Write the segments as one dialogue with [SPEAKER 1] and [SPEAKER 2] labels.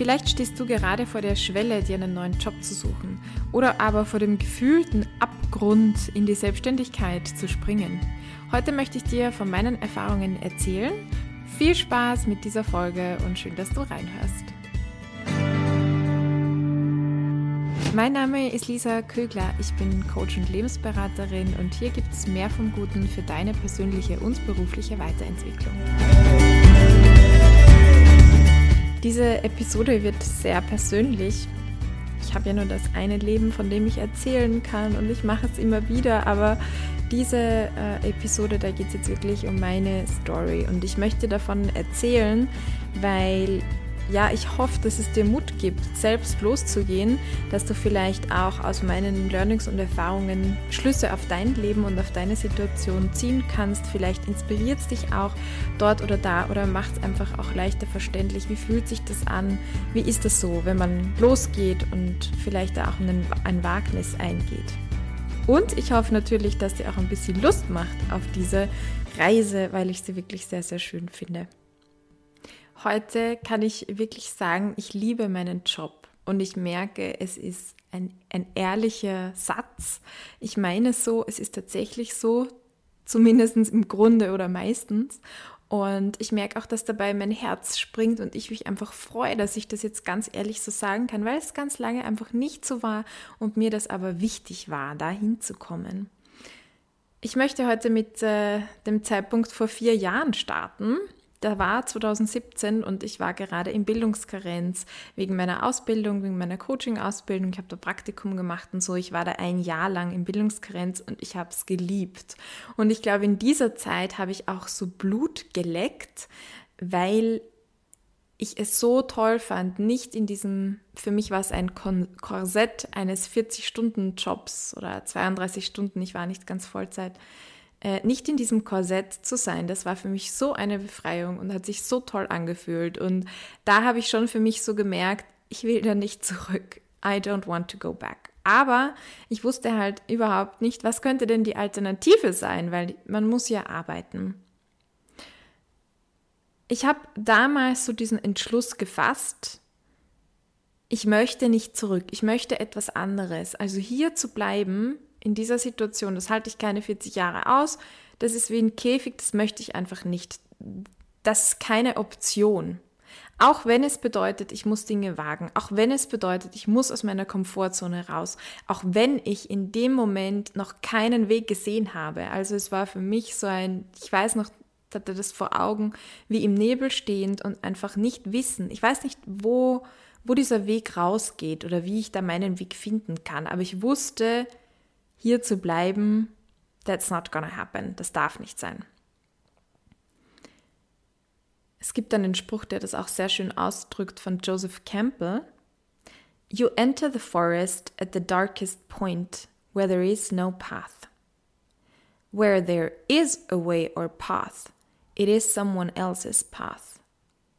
[SPEAKER 1] Vielleicht stehst du gerade vor der Schwelle, dir einen neuen Job zu suchen oder aber vor dem gefühlten Abgrund in die Selbstständigkeit zu springen. Heute möchte ich dir von meinen Erfahrungen erzählen. Viel Spaß mit dieser Folge und schön, dass du reinhörst. Mein Name ist Lisa Kögler, ich bin Coach und Lebensberaterin und hier gibt es mehr vom Guten für deine persönliche und berufliche Weiterentwicklung. Diese Episode wird sehr persönlich. Ich habe ja nur das eine Leben, von dem ich erzählen kann und ich mache es immer wieder, aber diese äh, Episode, da geht es jetzt wirklich um meine Story und ich möchte davon erzählen, weil ja, ich hoffe, dass es dir Mut gibt, selbst loszugehen, dass du vielleicht auch aus meinen Learnings und Erfahrungen Schlüsse auf dein Leben und auf deine Situation ziehen kannst. Vielleicht inspiriert es dich auch dort oder da oder macht es einfach auch leichter verständlich. Wie fühlt sich das an? Wie ist das so, wenn man losgeht und vielleicht auch ein, ein Wagnis eingeht? Und ich hoffe natürlich, dass dir auch ein bisschen Lust macht auf diese Reise, weil ich sie wirklich sehr, sehr schön finde. Heute kann ich wirklich sagen, ich liebe meinen Job und ich merke, es ist ein, ein ehrlicher Satz. Ich meine so, es ist tatsächlich so, zumindest im Grunde oder meistens. Und ich merke auch, dass dabei mein Herz springt und ich mich einfach freue, dass ich das jetzt ganz ehrlich so sagen kann, weil es ganz lange einfach nicht so war und mir das aber wichtig war, da hinzukommen. Ich möchte heute mit äh, dem Zeitpunkt vor vier Jahren starten da war 2017 und ich war gerade in Bildungskarenz wegen meiner Ausbildung, wegen meiner Coaching-Ausbildung. Ich habe da Praktikum gemacht und so. Ich war da ein Jahr lang in Bildungskarenz und ich habe es geliebt. Und ich glaube, in dieser Zeit habe ich auch so Blut geleckt, weil ich es so toll fand, nicht in diesem, für mich war es ein Korsett eines 40-Stunden-Jobs oder 32 Stunden, ich war nicht ganz Vollzeit, äh, nicht in diesem Korsett zu sein, das war für mich so eine Befreiung und hat sich so toll angefühlt. Und da habe ich schon für mich so gemerkt, ich will da nicht zurück. I don't want to go back. Aber ich wusste halt überhaupt nicht, was könnte denn die Alternative sein, weil man muss ja arbeiten. Ich habe damals so diesen Entschluss gefasst, ich möchte nicht zurück, ich möchte etwas anderes. Also hier zu bleiben, in dieser Situation, das halte ich keine 40 Jahre aus, das ist wie ein Käfig, das möchte ich einfach nicht. Das ist keine Option. Auch wenn es bedeutet, ich muss Dinge wagen, auch wenn es bedeutet, ich muss aus meiner Komfortzone raus, auch wenn ich in dem Moment noch keinen Weg gesehen habe. Also es war für mich so ein, ich weiß noch, hatte das vor Augen, wie im Nebel stehend und einfach nicht wissen. Ich weiß nicht, wo, wo dieser Weg rausgeht oder wie ich da meinen Weg finden kann, aber ich wusste, hier zu bleiben, that's not gonna happen. Das darf nicht sein. Es gibt einen Spruch, der das auch sehr schön ausdrückt von Joseph Campbell. You enter the forest at the darkest point where there is no path. Where there is a way or path, it is someone else's path.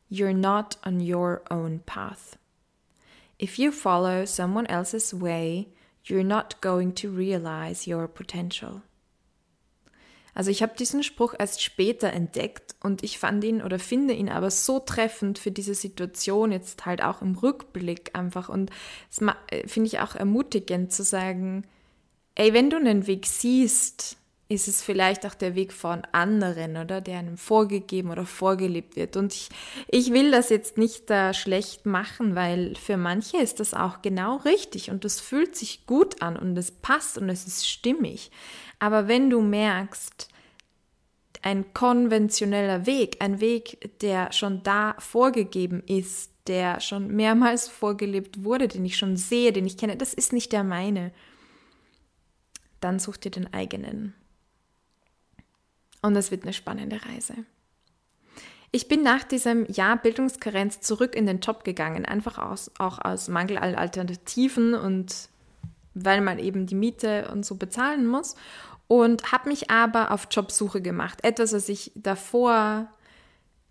[SPEAKER 1] You're not on your own path. If you follow someone else's way, you're not going to realize your potential. Also ich habe diesen Spruch erst später entdeckt und ich fand ihn oder finde ihn aber so treffend für diese Situation jetzt halt auch im Rückblick einfach und äh, finde ich auch ermutigend zu sagen, ey, wenn du einen Weg siehst, ist es vielleicht auch der Weg von anderen, oder? Der einem vorgegeben oder vorgelebt wird. Und ich, ich will das jetzt nicht da schlecht machen, weil für manche ist das auch genau richtig und das fühlt sich gut an und es passt und es ist stimmig. Aber wenn du merkst, ein konventioneller Weg, ein Weg, der schon da vorgegeben ist, der schon mehrmals vorgelebt wurde, den ich schon sehe, den ich kenne, das ist nicht der meine, dann such dir den eigenen. Und es wird eine spannende Reise. Ich bin nach diesem Jahr Bildungskarenz zurück in den Job gegangen, einfach aus, auch aus Mangel an Alternativen und weil man eben die Miete und so bezahlen muss. Und habe mich aber auf Jobsuche gemacht. Etwas, was ich davor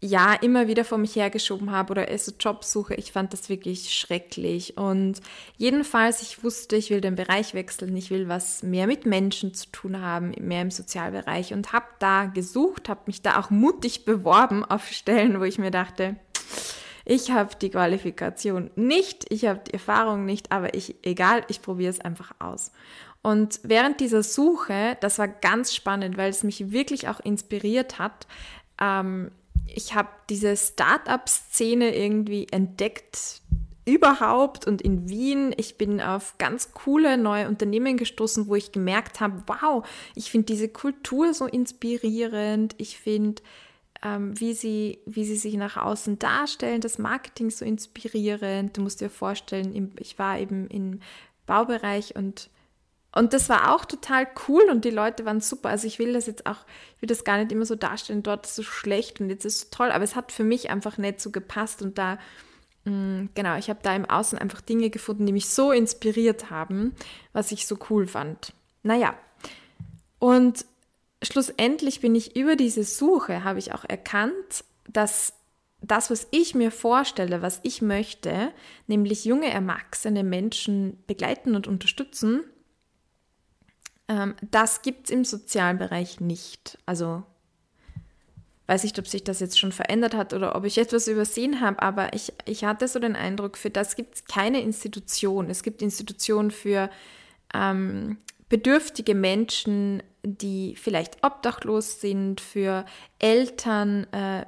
[SPEAKER 1] ja immer wieder vor mich hergeschoben habe oder es so Jobsuche. Ich fand das wirklich schrecklich. Und jedenfalls, ich wusste, ich will den Bereich wechseln. Ich will was mehr mit Menschen zu tun haben, mehr im Sozialbereich. Und habe da gesucht, habe mich da auch mutig beworben auf Stellen, wo ich mir dachte, Ich habe die Qualifikation nicht, ich habe die Erfahrung nicht, aber ich, egal, ich probiere es einfach aus. Und während dieser Suche, das war ganz spannend, weil es mich wirklich auch inspiriert hat. Ähm, ich habe diese Start-up-Szene irgendwie entdeckt überhaupt und in Wien. Ich bin auf ganz coole neue Unternehmen gestoßen, wo ich gemerkt habe, wow, ich finde diese Kultur so inspirierend. Ich finde, ähm, wie, sie, wie sie sich nach außen darstellen, das Marketing so inspirierend. Du musst dir vorstellen, ich war eben im Baubereich und und das war auch total cool und die Leute waren super. Also ich will das jetzt auch, ich will das gar nicht immer so darstellen, dort ist so schlecht und jetzt ist es so toll, aber es hat für mich einfach nicht so gepasst und da, mh, mm, genau, ich habe da im Außen einfach Dinge gefunden, die mich so inspiriert haben, was ich so cool fand. Naja, und schlussendlich bin ich über diese Suche, habe ich auch erkannt, dass das, was ich mir vorstelle, was ich möchte, nämlich junge, erwachsene Menschen begleiten und unterstützen, ähm, das gibt es im sozialen Bereich nicht. Also weiß nicht, ob sich das jetzt schon verändert hat oder ob ich etwas übersehen habe, aber ich, ich hatte so den Eindruck, für das gibt es keine Institution. Es gibt Institutionen für ähm, bedürftige Menschen, die vielleicht obdachlos sind, für Eltern, äh,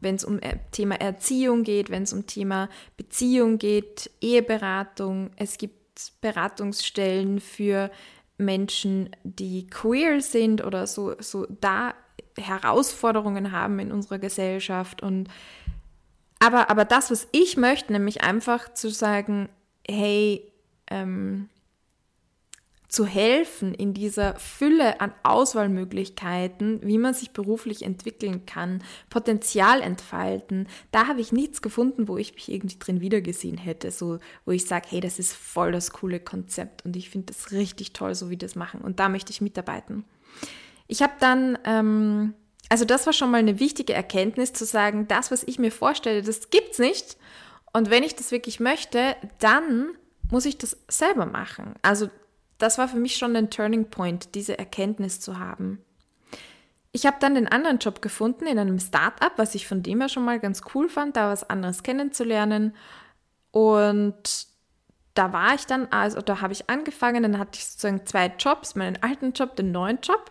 [SPEAKER 1] wenn es um äh, Thema Erziehung geht, wenn es um Thema Beziehung geht, Eheberatung. Es gibt Beratungsstellen für Menschen, die queer sind oder so, so da Herausforderungen haben in unserer Gesellschaft. Und aber, aber das, was ich möchte, nämlich einfach zu sagen, hey, ähm, zu helfen in dieser Fülle an Auswahlmöglichkeiten, wie man sich beruflich entwickeln kann, Potenzial entfalten. Da habe ich nichts gefunden, wo ich mich irgendwie drin wiedergesehen hätte, so wo ich sage, hey, das ist voll das coole Konzept und ich finde das richtig toll, so wie das machen und da möchte ich mitarbeiten. Ich habe dann, ähm, also das war schon mal eine wichtige Erkenntnis zu sagen, das, was ich mir vorstelle, das gibt's nicht und wenn ich das wirklich möchte, dann muss ich das selber machen. Also das war für mich schon ein Turning Point, diese Erkenntnis zu haben. Ich habe dann den anderen Job gefunden in einem Startup, was ich von dem her schon mal ganz cool fand, da was anderes kennenzulernen. Und da war ich dann, also da habe ich angefangen, dann hatte ich sozusagen zwei Jobs, meinen alten Job, den neuen Job.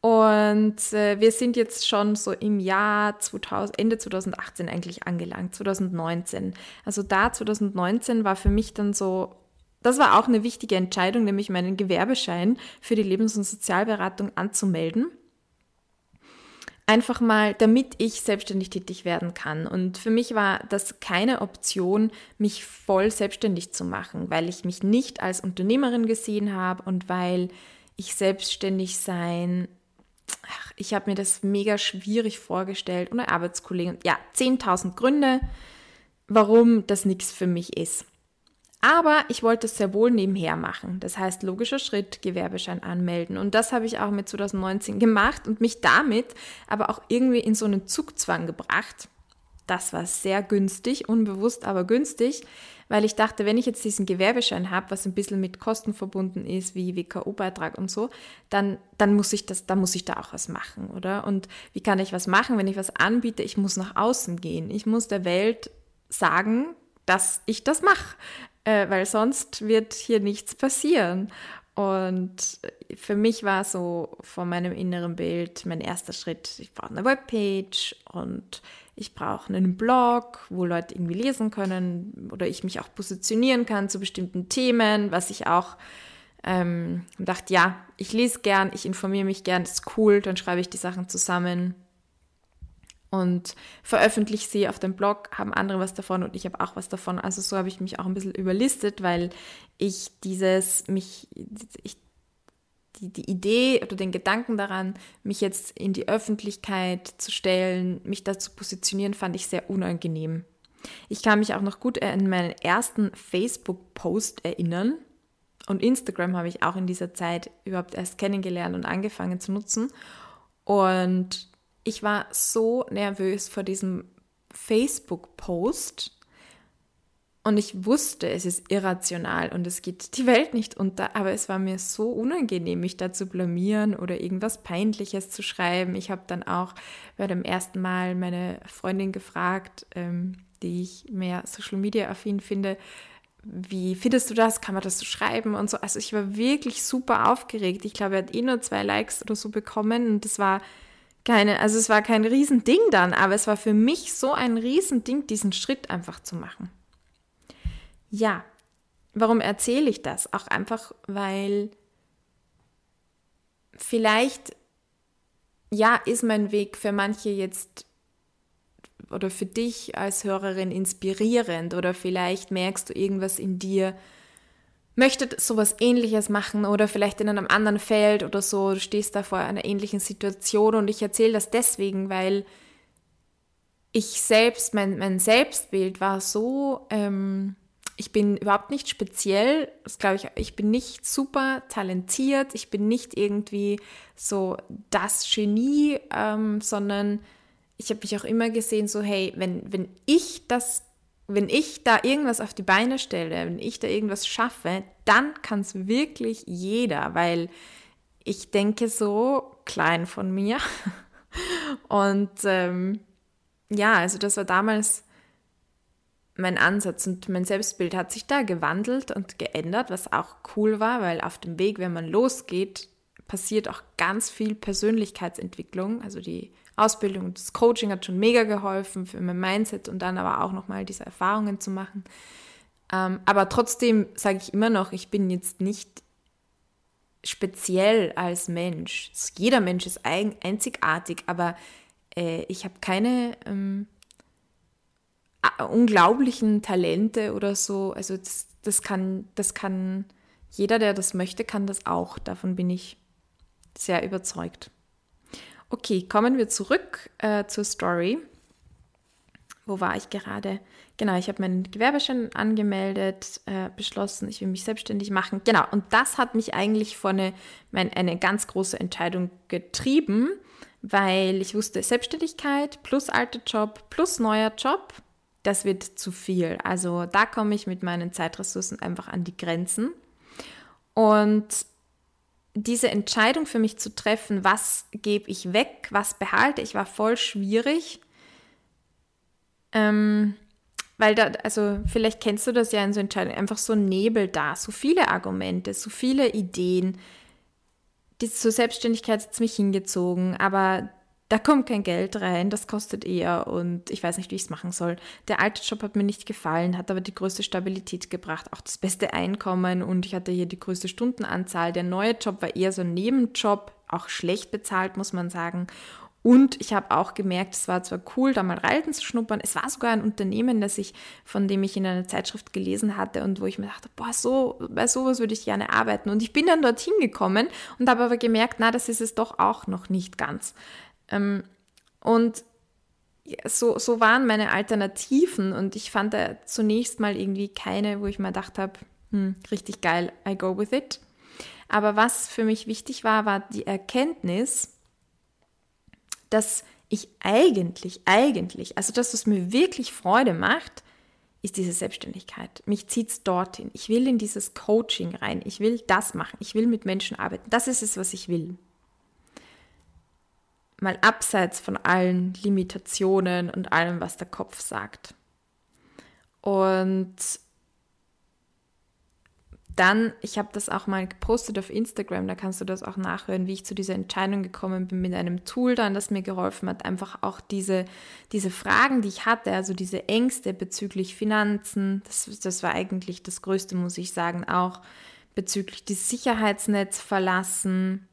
[SPEAKER 1] Und äh, wir sind jetzt schon so im Jahr 2000, Ende 2018 eigentlich angelangt, 2019. Also da 2019 war für mich dann so, das war auch eine wichtige Entscheidung, nämlich meinen Gewerbeschein für die Lebens- und Sozialberatung anzumelden. Einfach mal, damit ich selbstständig tätig werden kann. Und für mich war das keine Option, mich voll selbstständig zu machen, weil ich mich nicht als Unternehmerin gesehen habe und weil ich selbstständig sein, ach, ich habe mir das mega schwierig vorgestellt ohne Arbeitskollegen. Ja, 10.000 Gründe, warum das nichts für mich ist. Aber ich wollte es sehr wohl nebenher machen. Das heißt, logischer Schritt, Gewerbeschein anmelden. Und das habe ich auch mit 2019 gemacht und mich damit aber auch irgendwie in so einen Zugzwang gebracht. Das war sehr günstig, unbewusst, aber günstig, weil ich dachte, wenn ich jetzt diesen Gewerbeschein habe, was ein bisschen mit Kosten verbunden ist, wie WKO-Beitrag und so, dann, dann muss ich das, dann muss ich da auch was machen, oder? Und wie kann ich was machen, wenn ich was anbiete? Ich muss nach außen gehen. Ich muss der Welt sagen, dass ich das mache äh, weil sonst wird hier nichts passieren. Und für mich war so von meinem inneren Bild mein erster Schritt, ich brauche eine Webpage und ich brauche einen Blog, wo Leute irgendwie lesen können oder ich mich auch positionieren kann zu bestimmten Themen, was ich auch ähm, dachte, ja, ich lese gern, ich informiere mich gern, ist cool, dann schreibe ich die Sachen zusammen und veröffentliche sie auf dem Blog, haben andere was davon und ich habe auch was davon. Also so habe ich mich auch ein bisschen überlistet, weil ich dieses, mich, ich, die, die Idee oder den Gedanken daran, mich jetzt in die Öffentlichkeit zu stellen, mich da zu positionieren, fand ich sehr unangenehm. Ich kann mich auch noch gut an meinen ersten Facebook-Post erinnern. Und Instagram habe ich auch in dieser Zeit überhaupt erst kennengelernt und angefangen zu nutzen. Und ich war so nervös vor diesem Facebook-Post und ich wusste, es ist irrational und es geht die Welt nicht unter, aber es war mir so unangenehm, mich da zu blamieren oder irgendwas Peinliches zu schreiben. Ich habe dann auch bei dem ersten Mal meine Freundin gefragt, ähm, die ich mehr Social Media affin finde, wie findest du das? Kann man das so schreiben und so? Also ich war wirklich super aufgeregt. Ich glaube, er hat eh nur zwei Likes oder so bekommen und das war keine, also es war kein Riesending dann, aber es war für mich so ein Riesending, diesen Schritt einfach zu machen. Ja, warum erzähle ich das? Auch einfach, weil vielleicht, ja, ist mein Weg für manche jetzt oder für dich als Hörerin inspirierend oder vielleicht merkst du irgendwas in dir, möchtet sowas ähnliches machen oder vielleicht in einem anderen Feld oder so, du stehst da vor einer ähnlichen Situation und ich erzähle das deswegen, weil ich selbst, mein, mein Selbstbild war so, ähm, ich bin überhaupt nicht speziell, das glaube ich, ich bin nicht super talentiert, ich bin nicht irgendwie so das Genie, ähm, sondern ich habe mich auch immer gesehen, so hey, wenn, wenn ich das, wenn ich da irgendwas auf die Beine stelle, wenn ich da irgendwas schaffe, dann kann es wirklich jeder, weil ich denke so klein von mir. Und ähm, ja, also das war damals mein Ansatz und mein Selbstbild hat sich da gewandelt und geändert, was auch cool war, weil auf dem Weg, wenn man losgeht, passiert auch ganz viel Persönlichkeitsentwicklung. Also die Ausbildung das Coaching hat schon mega geholfen für mein Mindset und dann aber auch nochmal diese Erfahrungen zu machen. Ähm, aber trotzdem sage ich immer noch, ich bin jetzt nicht speziell als Mensch. Jeder Mensch ist ein, einzigartig, aber äh, ich habe keine ähm, unglaublichen Talente oder so. Also das, das, kann, das kann jeder, der das möchte, kann das auch. Davon bin ich sehr überzeugt. Okay, kommen wir zurück äh, zur Story. Wo war ich gerade? Genau, ich habe meinen Gewerbeschein angemeldet, äh, beschlossen, ich will mich selbstständig machen. Genau, und das hat mich eigentlich vor eine, mein, eine ganz große Entscheidung getrieben, weil ich wusste, Selbstständigkeit plus alter Job plus neuer Job, das wird zu viel. Also da komme ich mit meinen Zeitressourcen einfach an die Grenzen. Und diese Entscheidung für mich zu treffen, was gebe ich weg, was behalte ich, war voll schwierig. Ähm, weil da, also vielleicht kennst du das ja in so Entscheidungen, einfach so ein Nebel da, so viele Argumente, so viele Ideen. Die zur Selbstständigkeit hat es mich hingezogen, aber da kommt kein Geld rein, das kostet eher und ich weiß nicht, wie ich es machen soll. Der alte Job hat mir nicht gefallen, hat aber die größte Stabilität gebracht, auch das beste Einkommen und ich hatte hier die größte Stundenanzahl. Der neue Job war eher so ein Nebenjob, auch schlecht bezahlt, muss man sagen. Und ich habe auch gemerkt, es war zwar cool, da mal reiten zu schnuppern. Es war sogar ein Unternehmen, das ich, von dem ich in einer Zeitschrift gelesen hatte und wo ich mir dachte, boah, so, bei sowas würde ich gerne arbeiten. Und ich bin dann dorthin gekommen und habe aber gemerkt, na, das ist es doch auch noch nicht ganz. Ähm, und so, so waren meine Alternativen und ich fand da zunächst mal irgendwie keine, wo ich mir gedacht habe, hm, richtig geil, I go with it. Aber was für mich wichtig war, war die Erkenntnis, dass ich eigentlich, eigentlich, also das, was mir wirklich Freude macht, ist diese Selbstständigkeit. Mich zieht es dorthin. Ich will in dieses Coaching rein. Ich will das machen. Ich will mit Menschen arbeiten. Das ist es, was ich will mal abseits von allen Limitationen und allem, was der Kopf sagt. Und dann, ich habe das auch mal gepostet auf Instagram, da kannst du das auch nachhören, wie ich zu dieser Entscheidung gekommen bin mit einem Tool dann, das mir geholfen hat, einfach auch diese, diese Fragen, die ich hatte, also diese Ängste bezüglich Finanzen, das, das war eigentlich das Größte, muss ich sagen, auch bezüglich des Sicherheitsnetz verlassen,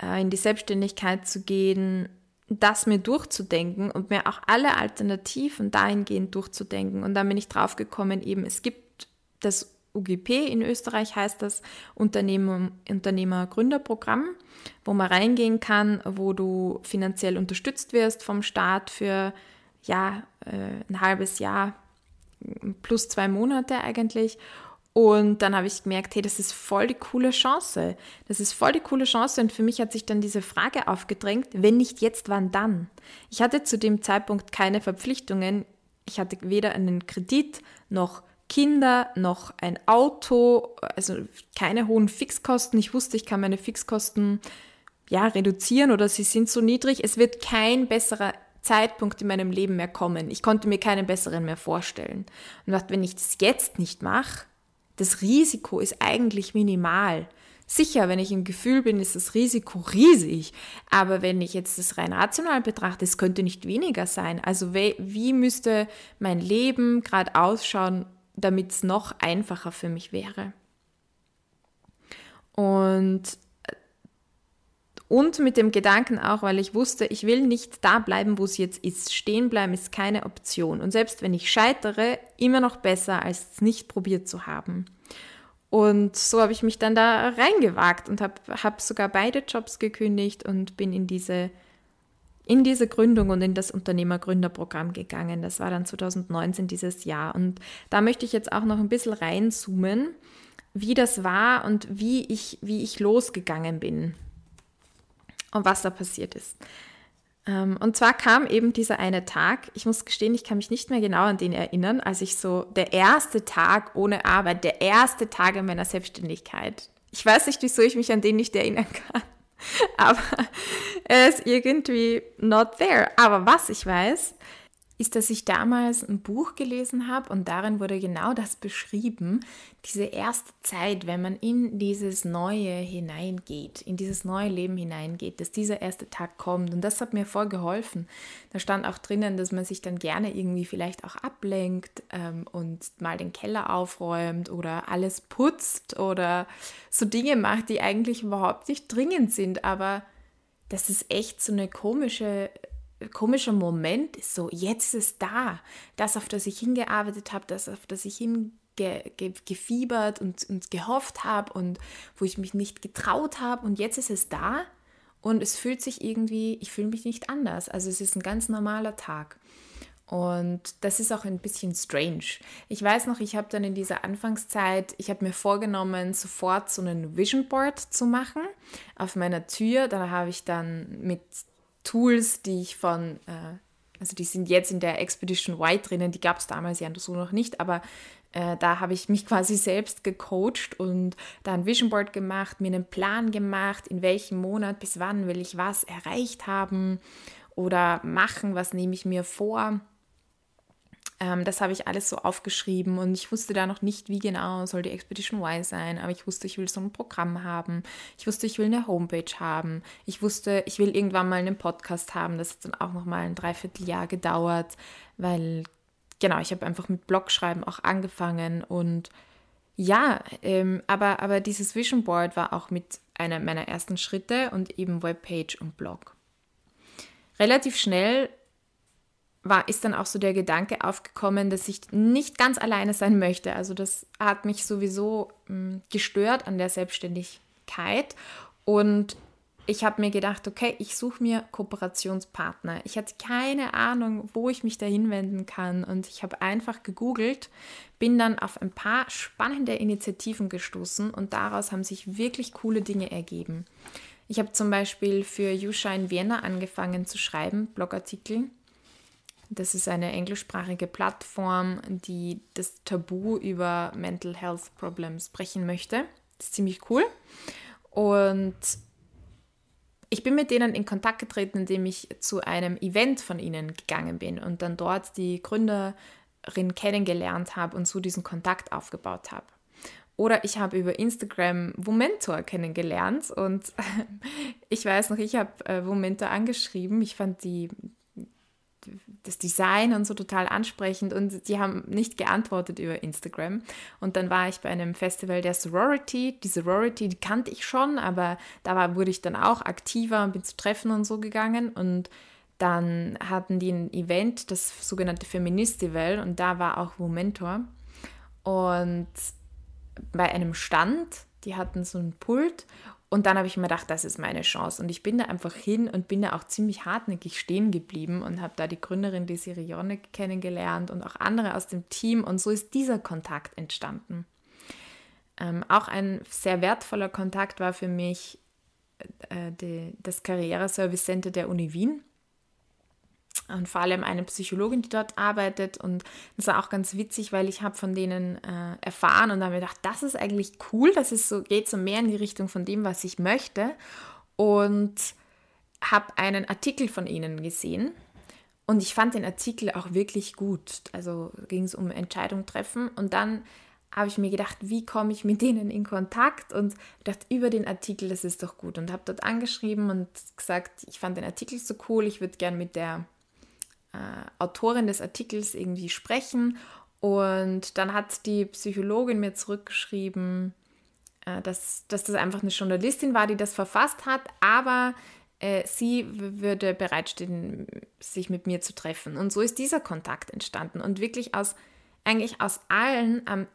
[SPEAKER 1] in die Selbstständigkeit zu gehen, das mir durchzudenken und mir auch alle Alternativen dahingehend durchzudenken. Und dann bin ich drauf gekommen, eben es gibt das UGP in Österreich heißt das Unternehmer, Unternehmer-Gründerprogramm, wo man reingehen kann, wo du finanziell unterstützt wirst vom Staat für ja, äh, ein halbes Jahr plus zwei Monate eigentlich und dann habe ich gemerkt, hey, das ist voll die coole Chance. Das ist voll die coole Chance. Und für mich hat sich dann diese Frage aufgedrängt, wenn nicht jetzt, wann dann? Ich hatte zu dem Zeitpunkt keine Verpflichtungen. Ich hatte weder einen Kredit noch Kinder, noch ein Auto, also keine hohen Fixkosten. Ich wusste, ich kann meine Fixkosten ja reduzieren oder sie sind so niedrig. Es wird kein besserer Zeitpunkt in meinem Leben mehr kommen. Ich konnte mir keinen besseren mehr vorstellen. Und dachte, wenn ich das jetzt nicht mache, das Risiko ist eigentlich minimal. Sicher, wenn ich im Gefühl bin, ist das Risiko riesig. Aber wenn ich jetzt das rein rational betrachte, es könnte nicht weniger sein. Also wie, wie müsste mein Leben gerade ausschauen, damit es noch einfacher für mich wäre? Und, und mit dem Gedanken auch, weil ich wusste, ich will nicht da bleiben, wo es jetzt ist. Stehen bleiben ist keine Option. Und selbst wenn ich scheitere, immer noch besser, als es nicht probiert zu haben. Und so habe ich mich dann da reingewagt und habe hab sogar beide Jobs gekündigt und bin in diese, in diese Gründung und in das Unternehmergründerprogramm gegangen. Das war dann 2019 dieses Jahr. Und da möchte ich jetzt auch noch ein bisschen reinzoomen, wie das war und wie ich, wie ich losgegangen bin und was da passiert ist. Ähm, und zwar kam eben dieser eine Tag, ich muss gestehen, ich kann mich nicht mehr genau an den erinnern, als ich so der erste Tag ohne Arbeit, der erste Tag in meiner Selbstständigkeit. Ich weiß nicht, wieso ich mich an den nicht erinnern kann, aber er ist irgendwie not there. Aber was ich weiß, ist, dass ich damals ein Buch gelesen habe und darin wurde genau das beschrieben, diese erste Zeit, wenn man in dieses Neue hineingeht, in dieses neue Leben hineingeht, dass dieser erste Tag kommt. Und das hat mir voll geholfen. Da stand auch drinnen, dass man sich dann gerne irgendwie vielleicht auch ablenkt ähm, und mal den Keller aufräumt oder alles putzt oder so Dinge macht, die eigentlich überhaupt nicht dringend sind, aber das ist echt so eine komische komischer Moment ist so, jetzt ist es da. Das, auf das ich hingearbeitet habe, das, auf das ich hingefiebert und, und gehofft habe und wo ich mich nicht getraut habe und jetzt ist es da und es fühlt sich irgendwie, ich fühle mich nicht anders. Also es ist ein ganz normaler Tag. Und das ist auch ein bisschen strange. Ich weiß noch, ich habe dann in dieser Anfangszeit, ich habe mir vorgenommen, sofort so einen Vision Board zu machen auf meiner Tür. Da habe ich dann mit Tools, die ich von, äh, also die sind jetzt in der Expedition White drinnen, die gab es damals ja so noch nicht, aber äh, da habe ich mich quasi selbst gecoacht und da ein Vision Board gemacht, mir einen Plan gemacht, in welchem Monat bis wann will ich was erreicht haben oder machen, was nehme ich mir vor. Ähm, das habe ich alles so aufgeschrieben und ich wusste da noch nicht, wie genau soll die Expedition Y sein, aber ich wusste, ich will so ein Programm haben. Ich wusste, ich will eine Homepage haben. Ich wusste, ich will irgendwann mal einen Podcast haben. Das hat dann auch noch mal ein Dreivierteljahr gedauert, weil genau, ich habe einfach mit Blogschreiben auch angefangen und ja, ähm, aber, aber dieses Vision Board war auch mit einer meiner ersten Schritte und eben Webpage und Blog. Relativ schnell war, ist dann auch so der Gedanke aufgekommen, dass ich nicht ganz alleine sein möchte. Also das hat mich sowieso hm, gestört an der Selbstständigkeit. Und ich habe mir gedacht, okay, ich suche mir Kooperationspartner. Ich hatte keine Ahnung, wo ich mich da hinwenden kann. Und ich habe einfach gegoogelt, bin dann auf ein paar spannende Initiativen gestoßen und daraus haben sich wirklich coole Dinge ergeben. Ich habe zum Beispiel für Yusha in Vienna angefangen zu schreiben, Blogartikel das ist eine englischsprachige Plattform, die das Tabu über Mental Health Problems brechen möchte. Das ist ziemlich cool. Und ich bin mit denen in Kontakt getreten, indem ich zu einem Event von ihnen gegangen bin und dann dort die Gründerin kennengelernt habe und so diesen Kontakt aufgebaut habe. Oder ich habe über Instagram Womentor kennengelernt und ich weiß noch, ich habe äh, Womentor angeschrieben. Ich fand die, das Design und so total ansprechend und die haben nicht geantwortet über Instagram. Und dann war ich bei einem Festival der Sorority. Die Sorority, die kannte ich schon, aber da war, wurde ich dann auch aktiver und bin zu Treffen und so gegangen. Und dann hatten die ein Event, das sogenannte Feministival, und da war auch Momentor. Und bei einem Stand, die hatten so ein Pult und dann habe ich mir gedacht, das ist meine Chance. Und ich bin da einfach hin und bin da auch ziemlich hartnäckig stehen geblieben und habe da die Gründerin, die Sirione, kennengelernt und auch andere aus dem Team. Und so ist dieser Kontakt entstanden. Ähm, auch ein sehr wertvoller Kontakt war für mich äh, die, das Karriereservice Center der Uni Wien und vor allem eine Psychologin, die dort arbeitet. Und das war auch ganz witzig, weil ich habe von denen äh, erfahren und habe mir gedacht, das ist eigentlich cool, das ist so, geht so mehr in die Richtung von dem, was ich möchte. Und habe einen Artikel von ihnen gesehen Und ich fand den Artikel auch wirklich gut. Also ging es um Entscheidung treffen. Und dann habe ich mir gedacht, wie komme ich mit denen in Kontakt und dachte über den Artikel, das ist doch gut und habe dort angeschrieben und gesagt, ich fand den Artikel so cool, ich würde gern mit der äh, Autorin des Artikels irgendwie sprechen und dann hat die Psychologin mir zurückgeschrieben, äh, dass, dass das einfach eine Journalistin war, die das verfasst hat, aber äh, sie würde bereitstehen, sich mit mir zu treffen. Und so ist dieser Kontakt entstanden und wirklich aus eigentlich aus allen ähm,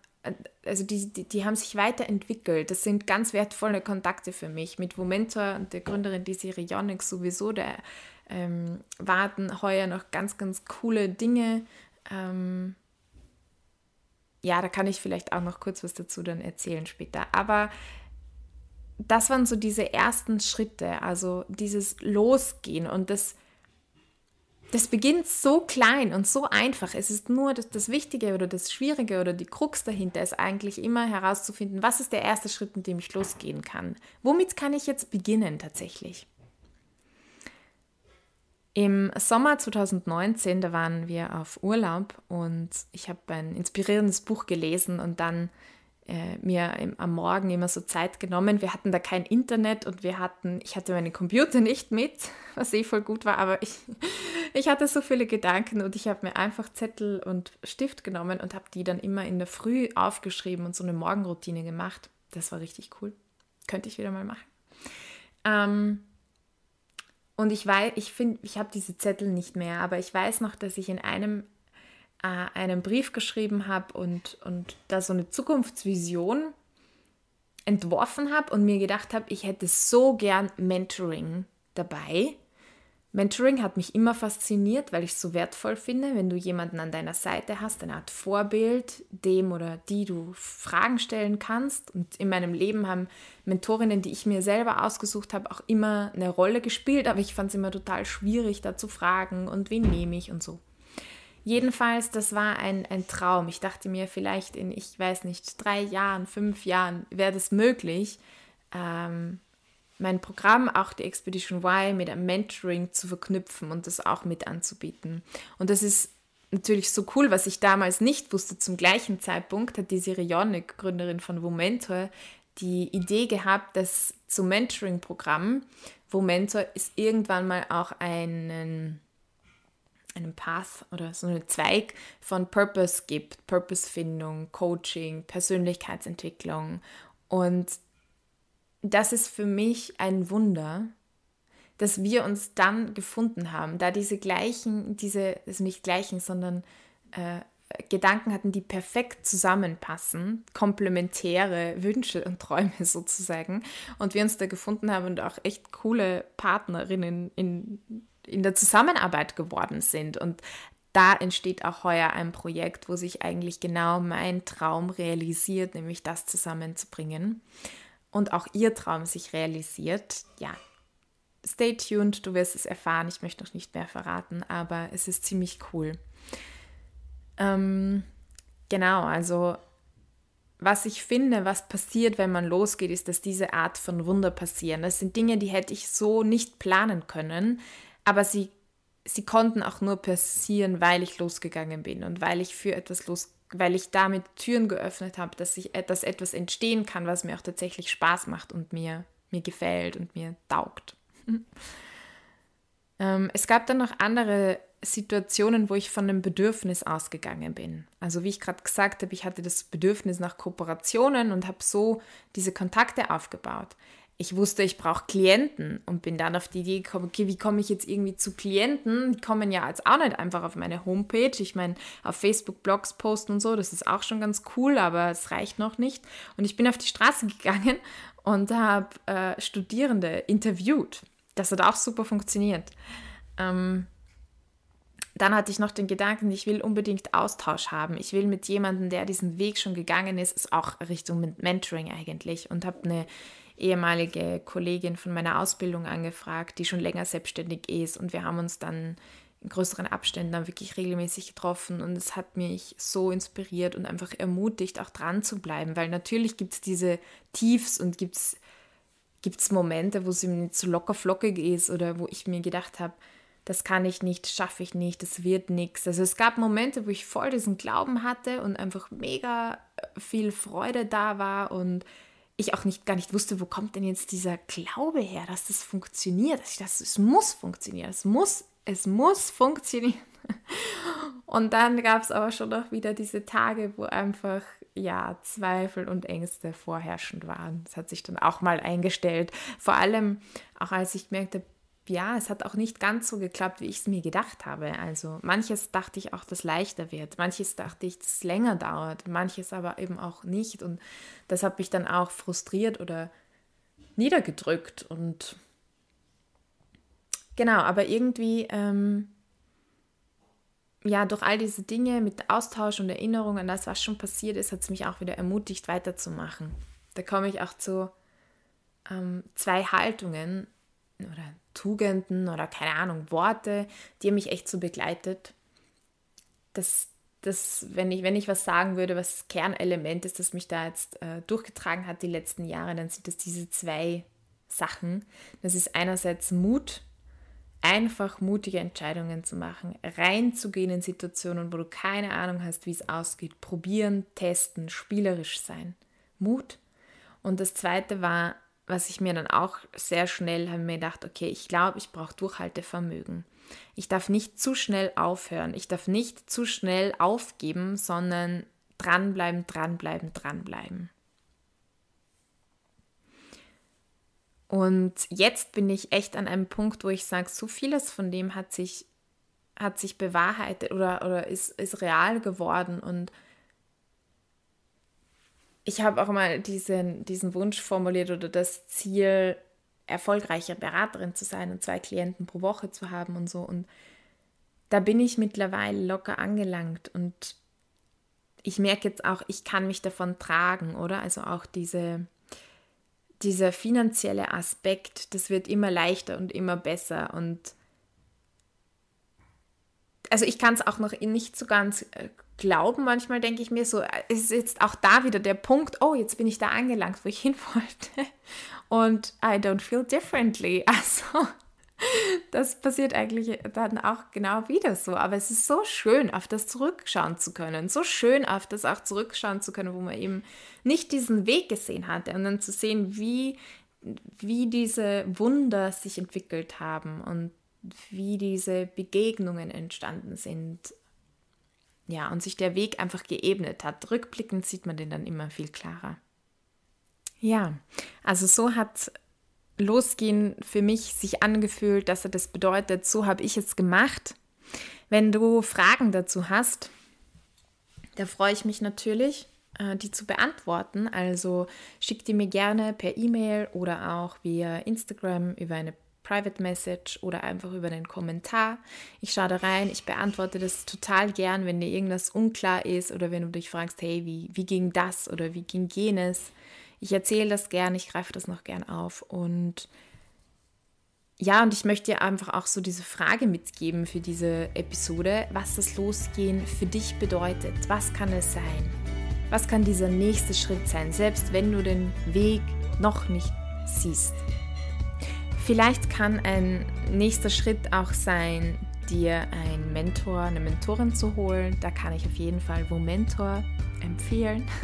[SPEAKER 1] also die, die, die, haben sich weiterentwickelt. Das sind ganz wertvolle Kontakte für mich. Mit Womentor und der Gründerin Desi Rionik sowieso, da ähm, warten heuer noch ganz, ganz coole Dinge. Ähm, ja, da kann ich vielleicht auch noch kurz was dazu dann erzählen später. Aber das waren so diese ersten Schritte, also dieses Losgehen und das das beginnt so klein und so einfach. Es ist nur das, das, Wichtige oder das Schwierige oder die Krux dahinter ist eigentlich immer herauszufinden, was ist der erste Schritt, mit dem ich losgehen kann. Womit kann ich jetzt beginnen tatsächlich? Im Sommer 2019, da waren wir auf Urlaub und ich habe ein inspirierendes Buch gelesen und dann äh, mir im, am Morgen immer so Zeit genommen. Wir hatten da kein Internet und wir hatten, ich hatte meinen Computer nicht mit, was eh voll gut war, aber ich, ich hatte so viele Gedanken und ich habe mir einfach Zettel und Stift genommen und habe die dann immer in der Früh aufgeschrieben und so eine Morgenroutine gemacht. Das war richtig cool. Könnte ich wieder mal machen. Ähm, und ich weiß, ich finde, ich habe diese Zettel nicht mehr, aber ich weiß noch, dass ich in einem einen Brief geschrieben habe und, und da so eine Zukunftsvision entworfen habe und mir gedacht habe, ich hätte so gern Mentoring dabei. Mentoring hat mich immer fasziniert, weil ich es so wertvoll finde, wenn du jemanden an deiner Seite hast, eine Art Vorbild, dem oder die du Fragen stellen kannst. Und in meinem Leben haben Mentorinnen, die ich mir selber ausgesucht habe, auch immer eine Rolle gespielt, aber ich fand es immer total schwierig, da zu fragen und wen nehme ich und so. Jedenfalls, das war ein, ein Traum. Ich dachte mir, vielleicht in, ich weiß nicht, drei Jahren, fünf Jahren wäre das möglich, ähm, mein Programm, auch die Expedition Y, mit einem Mentoring zu verknüpfen und das auch mit anzubieten. Und das ist natürlich so cool, was ich damals nicht wusste. Zum gleichen Zeitpunkt hat die Sirionik, Gründerin von Womentor, die Idee gehabt, dass zum Mentoring-Programm Womentor ist irgendwann mal auch einen einen Path oder so einen Zweig von Purpose gibt, Purpose-Findung, Coaching, Persönlichkeitsentwicklung. Und das ist für mich ein Wunder, dass wir uns dann gefunden haben, da diese gleichen, diese, also nicht gleichen, sondern äh, Gedanken hatten, die perfekt zusammenpassen, komplementäre Wünsche und Träume sozusagen. Und wir uns da gefunden haben und auch echt coole Partnerinnen in in der Zusammenarbeit geworden sind. Und da entsteht auch heuer ein Projekt, wo sich eigentlich genau mein Traum realisiert, nämlich das zusammenzubringen. Und auch ihr Traum sich realisiert. Ja, stay tuned, du wirst es erfahren. Ich möchte noch nicht mehr verraten, aber es ist ziemlich cool. Ähm, genau, also was ich finde, was passiert, wenn man losgeht, ist, dass diese Art von Wunder passieren. Das sind Dinge, die hätte ich so nicht planen können aber sie, sie konnten auch nur passieren, weil ich losgegangen bin und weil ich für etwas los, weil ich damit Türen geöffnet habe, dass ich dass etwas entstehen kann, was mir auch tatsächlich Spaß macht und mir, mir gefällt und mir taugt. ähm, es gab dann noch andere Situationen, wo ich von einem Bedürfnis ausgegangen bin. Also wie ich gerade gesagt habe, ich hatte das Bedürfnis nach Kooperationen und habe so diese Kontakte aufgebaut ich wusste, ich brauche Klienten und bin dann auf die Idee gekommen, okay, wie komme ich jetzt irgendwie zu Klienten? Die kommen ja jetzt auch nicht einfach auf meine Homepage. Ich meine, auf Facebook Blogs posten und so, das ist auch schon ganz cool, aber es reicht noch nicht. Und ich bin auf die Straße gegangen und habe äh, Studierende interviewt. Das hat auch super funktioniert. Ähm, dann hatte ich noch den Gedanken, ich will unbedingt Austausch haben. Ich will mit jemandem, der diesen Weg schon gegangen ist, ist auch Richtung Mentoring eigentlich und habe eine ehemalige Kollegin von meiner Ausbildung angefragt, die schon länger selbstständig ist. Und wir haben uns dann in größeren Abständen dann wirklich regelmäßig getroffen. Und es hat mich so inspiriert und einfach ermutigt, auch dran zu bleiben, weil natürlich gibt es diese Tiefs und gibt es Momente, wo es mir nicht so locker flockig ist oder wo ich mir gedacht habe, das kann ich nicht, schaffe ich nicht, das wird nichts. Also es gab Momente, wo ich voll diesen Glauben hatte und einfach mega äh, viel Freude da war und ich auch nicht gar nicht wusste, wo kommt denn jetzt dieser Glaube her, dass das funktioniert, dass ich das, es muss funktionieren, es muss, es muss funktionieren. Und dann gab es aber schon noch wieder diese Tage, wo einfach ja Zweifel und Ängste vorherrschend waren. Das hat sich dann auch mal eingestellt. Vor allem auch als ich merkte, ja, es hat auch nicht ganz so geklappt, wie ich es mir gedacht habe. Also manches dachte ich auch, dass leichter wird, manches dachte ich, dass es länger dauert, manches aber eben auch nicht. Und das hat mich dann auch frustriert oder niedergedrückt. Und genau, aber irgendwie ähm, ja, durch all diese Dinge mit Austausch und Erinnerung an das, was schon passiert ist, hat es mich auch wieder ermutigt, weiterzumachen. Da komme ich auch zu ähm, zwei Haltungen oder Tugenden oder keine Ahnung, Worte, die haben mich echt so begleitet. Das, das, wenn, ich, wenn ich was sagen würde, was Kernelement ist, das mich da jetzt äh, durchgetragen hat die letzten Jahre, dann sind das diese zwei Sachen. Das ist einerseits Mut einfach mutige Entscheidungen zu machen, reinzugehen in Situationen, wo du keine Ahnung hast, wie es ausgeht, probieren, testen, spielerisch sein. Mut. Und das zweite war, was ich mir dann auch sehr schnell habe mir gedacht, okay, ich glaube, ich brauche Durchhaltevermögen. Ich darf nicht zu schnell aufhören. Ich darf nicht zu schnell aufgeben, sondern dranbleiben, dranbleiben, dranbleiben. Und jetzt bin ich echt an einem Punkt, wo ich sage, so vieles von dem hat sich, hat sich bewahrheitet oder, oder ist, ist real geworden. Und ich habe auch mal diesen, diesen Wunsch formuliert oder das Ziel, erfolgreiche Beraterin zu sein und zwei Klienten pro Woche zu haben und so. Und da bin ich mittlerweile locker angelangt und ich merke jetzt auch, ich kann mich davon tragen, oder? Also auch diese dieser finanzielle Aspekt, das wird immer leichter und immer besser. Und also ich kann es auch noch nicht so ganz äh, glauben. Manchmal denke ich mir so, es ist jetzt auch da wieder der Punkt, oh, jetzt bin ich da angelangt, wo ich hin wollte. Und I don't feel differently. Also das passiert eigentlich dann auch genau wieder so. Aber es ist so schön, auf das zurückschauen zu können. So schön, auf das auch zurückschauen zu können, wo man eben nicht diesen Weg gesehen hatte. Und dann zu sehen, wie, wie diese Wunder sich entwickelt haben und wie diese Begegnungen entstanden sind. Ja, und sich der Weg einfach geebnet hat. Rückblickend sieht man den dann immer viel klarer. Ja, also so hat Losgehen für mich sich angefühlt, dass er das bedeutet, so habe ich es gemacht. Wenn du Fragen dazu hast, da freue ich mich natürlich, äh, die zu beantworten. Also schick die mir gerne per E-Mail oder auch via Instagram über eine Private Message oder einfach über einen Kommentar. Ich schaue da rein, ich beantworte das total gern, wenn dir irgendwas unklar ist oder wenn du dich fragst, hey, wie, wie ging das oder wie ging jenes? Ich erzähle das gern, ich greife das noch gern auf und ja, und ich möchte dir einfach auch so diese Frage mitgeben für diese Episode, was das Losgehen für dich bedeutet. Was kann es sein? Was kann dieser nächste Schritt sein, selbst wenn du den Weg noch nicht siehst? Vielleicht kann ein nächster Schritt auch sein, dir einen Mentor, eine Mentorin zu holen. Da kann ich auf jeden Fall Momentor empfehlen.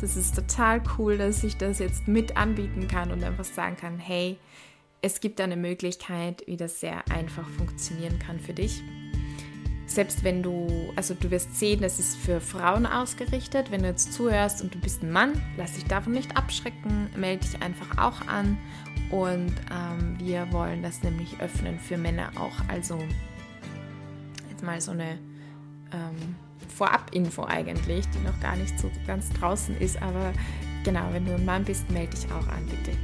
[SPEAKER 1] Das ist total cool, dass ich das jetzt mit anbieten kann und einfach sagen kann, hey, es gibt eine Möglichkeit, wie das sehr einfach funktionieren kann für dich. Selbst wenn du, also du wirst sehen, das ist für Frauen ausgerichtet. Wenn du jetzt zuhörst und du bist ein Mann, lass dich davon nicht abschrecken, melde dich einfach auch an. Und ähm, wir wollen das nämlich öffnen für Männer auch. Also jetzt mal so eine ähm, Vorab-Info eigentlich, die noch gar nicht so ganz draußen ist. Aber genau, wenn du ein Mann bist, melde dich auch an, bitte.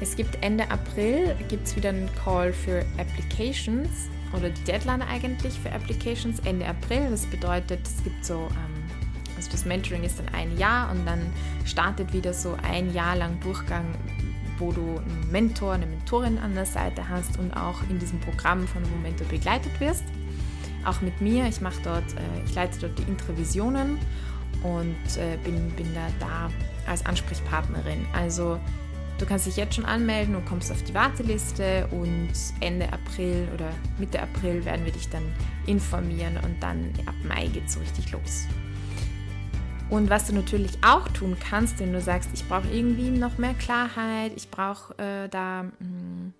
[SPEAKER 1] Es gibt Ende April gibt's wieder einen Call für Applications oder die Deadline eigentlich für Applications Ende April. Das bedeutet, es gibt so, ähm, also das Mentoring ist dann ein Jahr und dann startet wieder so ein Jahr lang Durchgang, wo du einen Mentor, eine Mentorin an der Seite hast und auch in diesem Programm von Momento begleitet wirst auch mit mir. Ich mache dort, äh, ich leite dort die Intravisionen und äh, bin, bin da, da als Ansprechpartnerin. Also Du kannst dich jetzt schon anmelden und kommst auf die Warteliste und Ende April oder Mitte April werden wir dich dann informieren und dann ab Mai geht es so richtig los. Und was du natürlich auch tun kannst, wenn du sagst, ich brauche irgendwie noch mehr Klarheit, ich brauche äh, da mh, hm,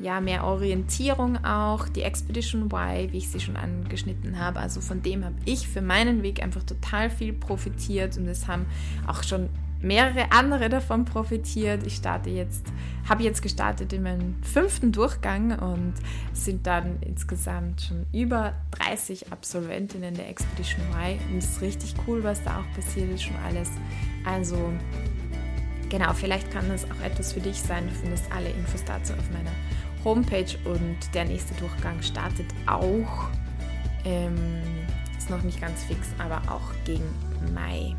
[SPEAKER 1] ja mehr Orientierung auch, die Expedition Y, wie ich sie schon angeschnitten habe. Also von dem habe ich für meinen Weg einfach total viel profitiert und es haben auch schon mehrere andere davon profitiert. Ich starte jetzt, habe jetzt gestartet in meinem fünften Durchgang und sind dann insgesamt schon über 30 Absolventinnen der Expedition Y. Und es ist richtig cool, was da auch passiert ist, schon alles. Also genau, vielleicht kann das auch etwas für dich sein. Du findest alle Infos dazu auf meiner Homepage und der nächste Durchgang startet auch. Ähm, ist noch nicht ganz fix, aber auch gegen Mai.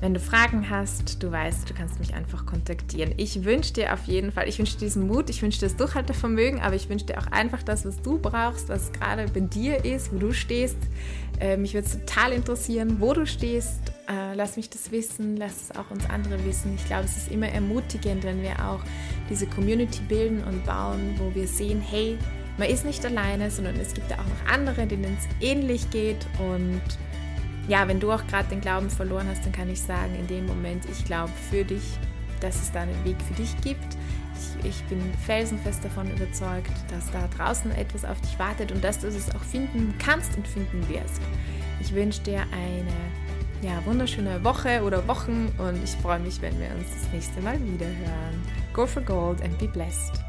[SPEAKER 1] Wenn du Fragen hast, du weißt, du kannst mich einfach kontaktieren. Ich wünsche dir auf jeden Fall, ich wünsche dir diesen Mut, ich wünsche dir das Durchhaltevermögen, aber ich wünsche dir auch einfach das, was du brauchst, was gerade bei dir ist, wo du stehst. Äh, mich würde es total interessieren, wo du stehst. Äh, lass mich das wissen, lass es auch uns andere wissen. Ich glaube, es ist immer ermutigend, wenn wir auch diese Community bilden und bauen, wo wir sehen, hey, man ist nicht alleine, sondern es gibt ja auch noch andere, denen es ähnlich geht und ja, wenn du auch gerade den Glauben verloren hast, dann kann ich sagen, in dem Moment, ich glaube für dich, dass es da einen Weg für dich gibt. Ich, ich, bin felsenfest davon überzeugt, dass da draußen etwas auf dich wartet und dass du es auch finden kannst und finden wirst. Ich wünsche dir eine ja, wunderschöne Woche oder Wochen und ich freue mich, wenn wir uns das nächste Mal wieder hören. Go for Gold and be blessed.